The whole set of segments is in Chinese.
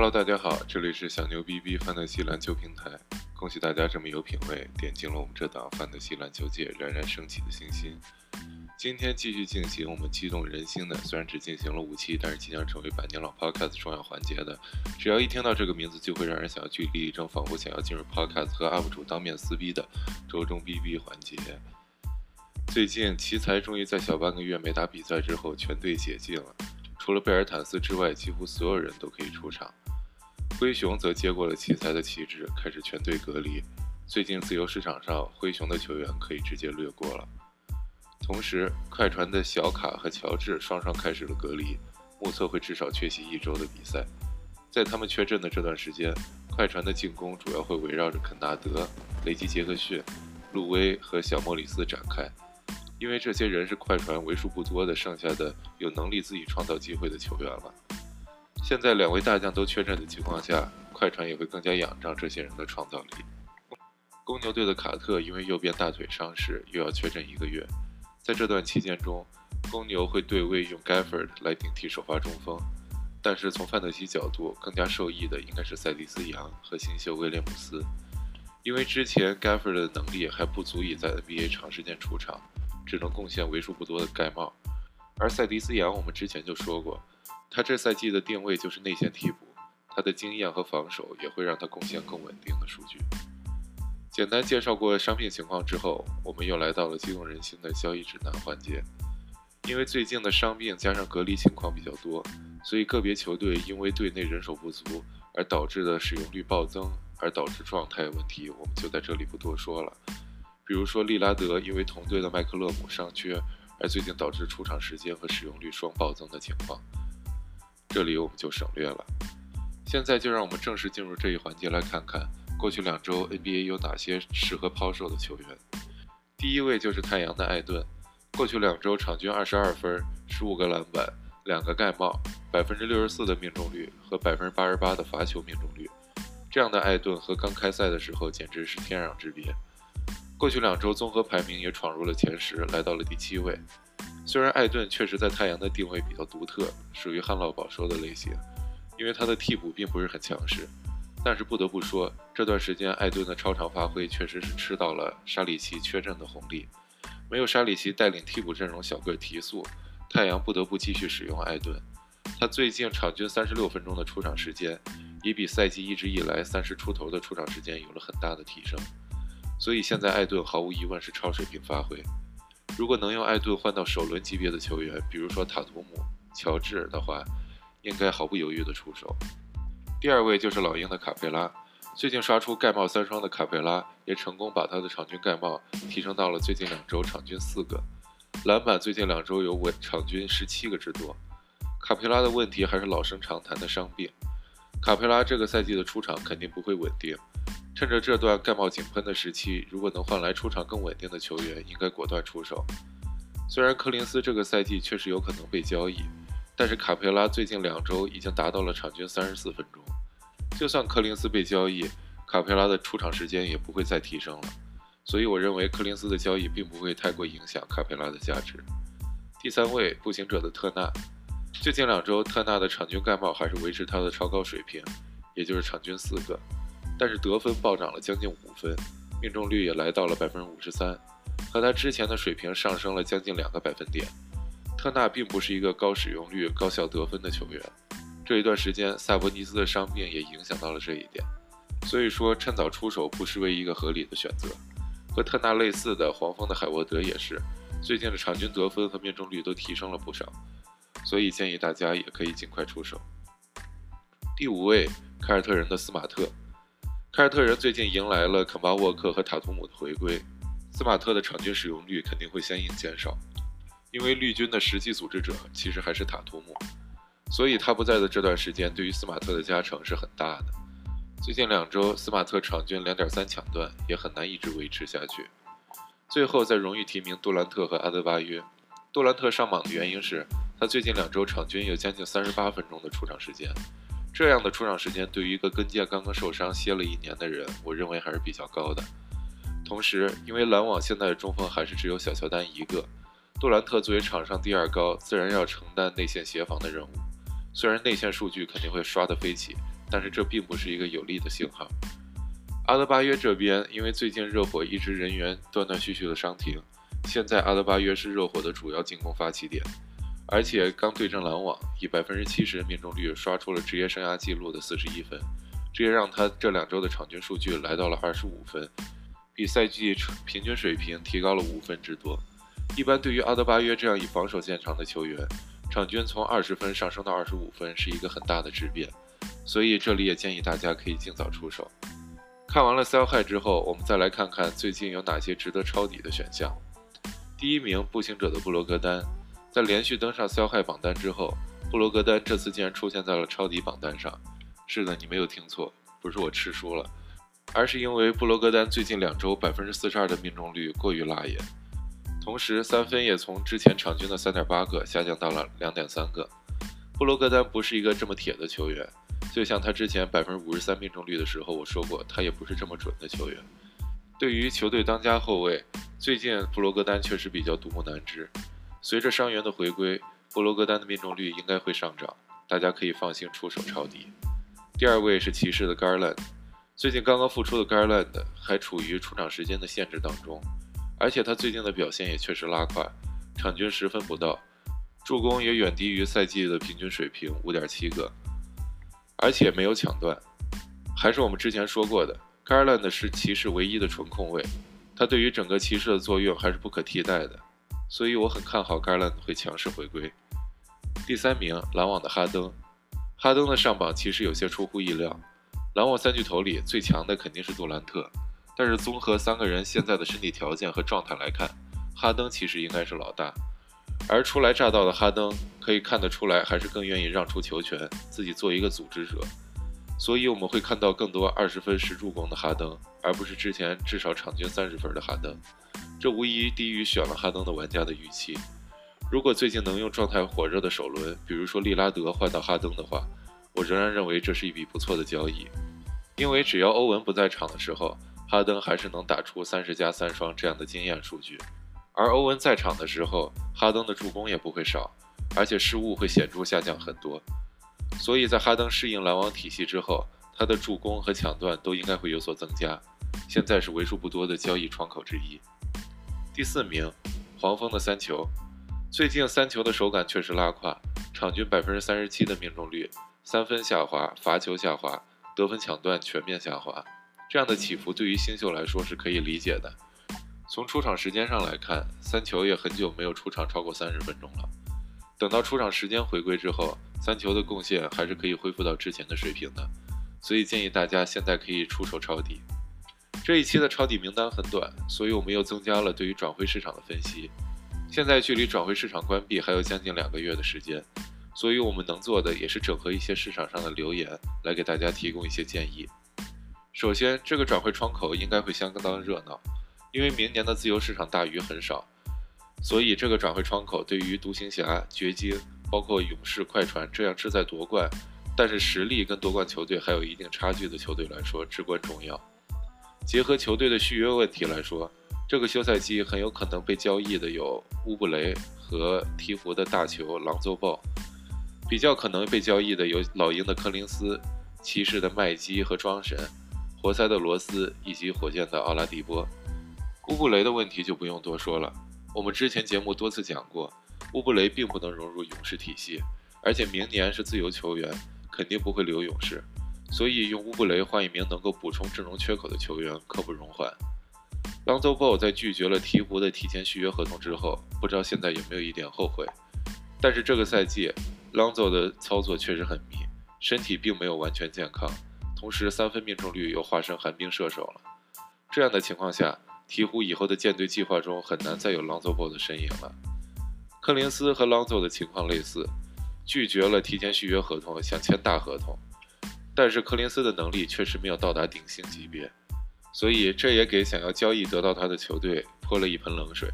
Hello，大家好，这里是小牛逼逼范德西篮球平台。恭喜大家这么有品味，点进了我们这档范德西篮球界冉冉升起的星星。今天继续进行我们激动人心的，虽然只进行了五期，但是即将成为百年老 Podcast 重要环节的。只要一听到这个名字，就会让人想要据理力争，仿佛想要进入 Podcast 和 UP 主当面撕逼的周中 BB 环节。最近奇才终于在小半个月没打比赛之后，全队解禁了。除了贝尔坦斯之外，几乎所有人都可以出场。灰熊则接过了奇才的旗帜，开始全队隔离。最近自由市场上，灰熊的球员可以直接略过了。同时，快船的小卡和乔治双双开始了隔离，目测会至少缺席一周的比赛。在他们缺阵的这段时间，快船的进攻主要会围绕着肯纳德、雷吉杰克逊、路威和小莫里斯展开，因为这些人是快船为数不多的剩下的有能力自己创造机会的球员了。现在两位大将都缺阵的情况下，快船也会更加仰仗这些人的创造力。公牛队的卡特因为右边大腿伤势，又要缺阵一个月。在这段期间中，公牛会对位用 Gafford 来顶替首发中锋，但是从范德西角度，更加受益的应该是塞蒂斯·杨和新秀威廉姆斯，因为之前 Gafford 的能力还不足以在 NBA 长时间出场，只能贡献为数不多的盖帽，而塞迪斯·杨我们之前就说过，他这赛季的定位就是内线替补，他的经验和防守也会让他贡献更稳定的数据。简单介绍过伤病情况之后，我们又来到了激动人心的交易指南环节。因为最近的伤病加上隔离情况比较多，所以个别球队因为队内人手不足而导致的使用率暴增，而导致状态问题，我们就在这里不多说了。比如说利拉德因为同队的麦克勒姆伤缺，而最近导致出场时间和使用率双暴增的情况，这里我们就省略了。现在就让我们正式进入这一环节来看看。过去两周 NBA 有哪些适合抛售的球员？第一位就是太阳的艾顿，过去两周场均二十二分、十五个篮板、两个盖帽、百分之六十四的命中率和百分之八十八的罚球命中率。这样的艾顿和刚开赛的时候简直是天壤之别。过去两周综合排名也闯入了前十，来到了第七位。虽然艾顿确实在太阳的定位比较独特，属于旱涝保收的类型，因为他的替补并不是很强势。但是不得不说，这段时间艾顿的超常发挥确实是吃到了沙里奇缺阵的红利。没有沙里奇带领替补阵容小个提速，太阳不得不继续使用艾顿。他最近场均三十六分钟的出场时间，也比赛季一直以来三十出头的出场时间有了很大的提升。所以现在艾顿毫无疑问是超水平发挥。如果能用艾顿换到首轮级别的球员，比如说塔图姆、乔治的话，应该毫不犹豫地出手。第二位就是老鹰的卡佩拉，最近刷出盖帽三双的卡佩拉也成功把他的场均盖帽提升到了最近两周场均四个，篮板最近两周有稳场均十七个之多。卡佩拉的问题还是老生常谈的伤病，卡佩拉这个赛季的出场肯定不会稳定，趁着这段盖帽井喷的时期，如果能换来出场更稳定的球员，应该果断出手。虽然柯林斯这个赛季确实有可能被交易。但是卡佩拉最近两周已经达到了场均三十四分钟，就算柯林斯被交易，卡佩拉的出场时间也不会再提升了，所以我认为柯林斯的交易并不会太过影响卡佩拉的价值。第三位步行者的特纳，最近两周特纳的场均盖帽还是维持他的超高水平，也就是场均四个，但是得分暴涨了将近五分，命中率也来到了百分之五十三，和他之前的水平上升了将近两个百分点。特纳并不是一个高使用率、高效得分的球员。这一段时间，萨博尼斯的伤病也影响到了这一点。所以说，趁早出手不失为一个合理的选择。和特纳类似的黄蜂的海沃德也是，最近的场均得分和命中率都提升了不少。所以建议大家也可以尽快出手。第五位，凯尔特人的斯马特。凯尔特人最近迎来了肯巴沃克和塔图姆的回归，斯马特的场均使用率肯定会相应减少。因为绿军的实际组织者其实还是塔图姆，所以他不在的这段时间，对于斯马特的加成是很大的。最近两周，斯马特场均两点三抢断，也很难一直维持下去。最后再荣誉提名杜兰特和阿德巴约。杜兰特上榜的原因是他最近两周场均有将近三十八分钟的出场时间，这样的出场时间对于一个跟腱刚刚受伤歇了一年的人，我认为还是比较高的。同时，因为篮网现在的中锋还是只有小乔丹一个。杜兰特作为场上第二高，自然要承担内线协防的任务。虽然内线数据肯定会刷得飞起，但是这并不是一个有利的信号。阿德巴约这边，因为最近热火一直人员断断续续的伤停，现在阿德巴约是热火的主要进攻发起点，而且刚对阵篮网，以百分之七十的命中率刷出了职业生涯纪录的四十一分，这也让他这两周的场均数据来到了二十五分，比赛季平均水平提高了五分之多。一般对于阿德巴约这样以防守见长的球员，场均从二十分上升到二十五分是一个很大的质变，所以这里也建议大家可以尽早出手。看完了 sell high 之后，我们再来看看最近有哪些值得抄底的选项。第一名步行者的布罗格丹，在连续登上销害榜单之后，布罗格丹这次竟然出现在了超级榜单上。是的，你没有听错，不是我吃书了，而是因为布罗格丹最近两周百分之四十二的命中率过于辣眼，同时三分也从之前场均的三点八个下降到了两点三个。布罗格丹不是一个这么铁的球员。就像他之前百分之五十三命中率的时候，我说过他也不是这么准的球员。对于球队当家后卫，最近布罗格丹确实比较独木难支。随着伤员的回归，布罗格丹的命中率应该会上涨，大家可以放心出手抄底。第二位是骑士的 Garland，最近刚刚复出的 Garland 还处于出场时间的限制当中，而且他最近的表现也确实拉胯，场均十分不到，助攻也远低于赛季的平均水平五点七个。而且没有抢断，还是我们之前说过的，Garland 是骑士唯一的纯控卫，他对于整个骑士的作用还是不可替代的，所以我很看好 gala 会强势回归。第三名，篮网的哈登，哈登的上榜其实有些出乎意料，篮网三巨头里最强的肯定是杜兰特，但是综合三个人现在的身体条件和状态来看，哈登其实应该是老大。而初来乍到的哈登，可以看得出来，还是更愿意让出球权，自己做一个组织者。所以我们会看到更多二十分十助攻的哈登，而不是之前至少场均三十分的哈登。这无疑低于选了哈登的玩家的预期。如果最近能用状态火热的首轮，比如说利拉德换到哈登的话，我仍然认为这是一笔不错的交易。因为只要欧文不在场的时候，哈登还是能打出三十加三双这样的惊艳数据。而欧文在场的时候，哈登的助攻也不会少，而且失误会显著下降很多。所以在哈登适应篮网体系之后，他的助攻和抢断都应该会有所增加。现在是为数不多的交易窗口之一。第四名，黄蜂的三球，最近三球的手感确实拉胯，场均百分之三十七的命中率，三分下滑，罚球下滑，得分抢断全面下滑。这样的起伏对于新秀来说是可以理解的。从出场时间上来看，三球也很久没有出场超过三十分钟了。等到出场时间回归之后，三球的贡献还是可以恢复到之前的水平的。所以建议大家现在可以出手抄底。这一期的抄底名单很短，所以我们又增加了对于转会市场的分析。现在距离转会市场关闭还有将近两个月的时间，所以我们能做的也是整合一些市场上的留言，来给大家提供一些建议。首先，这个转会窗口应该会相当热闹。因为明年的自由市场大鱼很少，所以这个转会窗口对于独行侠、掘金，包括勇士、快船这样志在夺冠，但是实力跟夺冠球队还有一定差距的球队来说至关重要。结合球队的续约问题来说，这个休赛期很有可能被交易的有乌布雷和鹈鹕的大球朗佐鲍，比较可能被交易的有老鹰的柯林斯、骑士的麦基和庄神、活塞的罗斯以及火箭的奥拉迪波。乌布雷的问题就不用多说了，我们之前节目多次讲过，乌布雷并不能融入勇士体系，而且明年是自由球员，肯定不会留勇士，所以用乌布雷换一名能够补充阵容缺口的球员刻不容缓。朗佐鲍在拒绝了鹈鹕的提前续约合同之后，不知道现在有没有一点后悔。但是这个赛季，朗佐的操作确实很迷，身体并没有完全健康，同时三分命中率又化身寒冰射手了。这样的情况下，鹈鹕以后的舰队计划中很难再有朗佐鲍的身影了。柯林斯和朗佐的情况类似，拒绝了提前续约合同，想签大合同。但是柯林斯的能力确实没有到达顶薪级别，所以这也给想要交易得到他的球队泼了一盆冷水。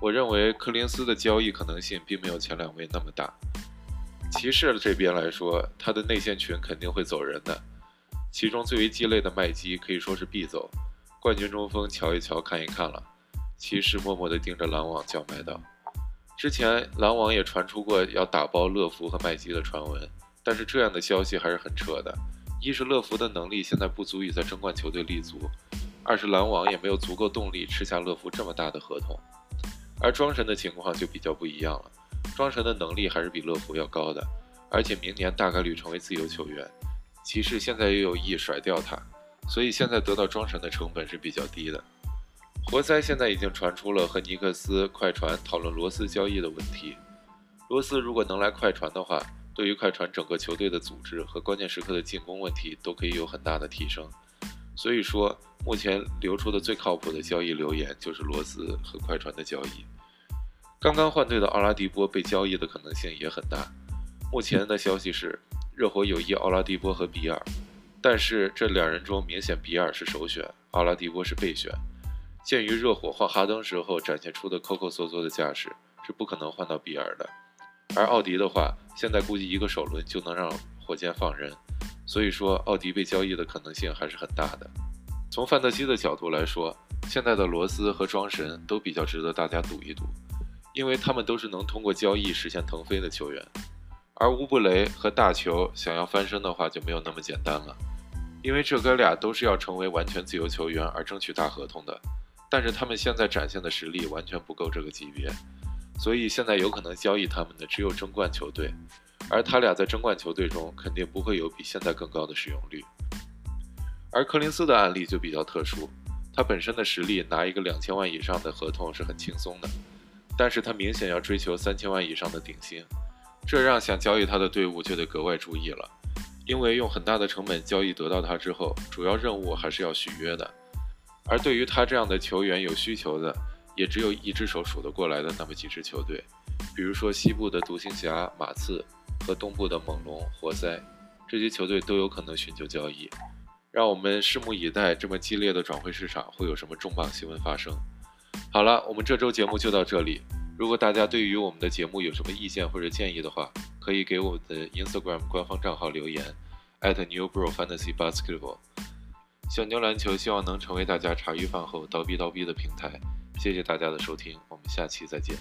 我认为柯林斯的交易可能性并没有前两位那么大。骑士这边来说，他的内线群肯定会走人的，其中最为鸡肋的麦基可以说是必走。冠军中锋瞧一瞧看一看了，骑士默默地盯着篮网叫卖道：“之前篮网也传出过要打包乐福和麦基的传闻，但是这样的消息还是很扯的，一是乐福的能力现在不足以在争冠球队立足，二是篮网也没有足够动力吃下乐福这么大的合同。而庄神的情况就比较不一样了，庄神的能力还是比乐福要高的，而且明年大概率成为自由球员。骑士现在也有意甩掉他，所以现在得到庄神的成本是比较低的。活塞现在已经传出了和尼克斯、快船讨论罗斯交易的问题。罗斯如果能来快船的话，对于快船整个球队的组织和关键时刻的进攻问题都可以有很大的提升。所以说，目前流出的最靠谱的交易留言就是罗斯和快船的交易。刚刚换队的奥拉迪波被交易的可能性也很大。目前的消息是，热火有意奥拉迪波和比尔，但是这两人中明显比尔是首选，奥拉迪波是备选。鉴于热火换哈登时候展现出的抠抠搜搜的架势，是不可能换到比尔的。而奥迪的话，现在估计一个首轮就能让火箭放人。所以说，奥迪被交易的可能性还是很大的。从范德西的角度来说，现在的罗斯和庄神都比较值得大家赌一赌，因为他们都是能通过交易实现腾飞的球员。而乌布雷和大球想要翻身的话，就没有那么简单了，因为这哥俩都是要成为完全自由球员而争取大合同的，但是他们现在展现的实力完全不够这个级别，所以现在有可能交易他们的只有争冠球队。而他俩在争冠球队中肯定不会有比现在更高的使用率，而柯林斯的案例就比较特殊，他本身的实力拿一个两千万以上的合同是很轻松的，但是他明显要追求三千万以上的顶薪，这让想交易他的队伍就得格外注意了，因为用很大的成本交易得到他之后，主要任务还是要续约的，而对于他这样的球员有需求的，也只有一只手数得过来的那么几支球队，比如说西部的独行侠、马刺。和东部的猛龙、活塞这些球队都有可能寻求交易，让我们拭目以待。这么激烈的转会市场会有什么重磅新闻发生？好了，我们这周节目就到这里。如果大家对于我们的节目有什么意见或者建议的话，可以给我们的 Instagram 官方账号留言，@newbrofantasybasketball。小牛篮球希望能成为大家茶余饭后叨逼叨逼的平台。谢谢大家的收听，我们下期再见。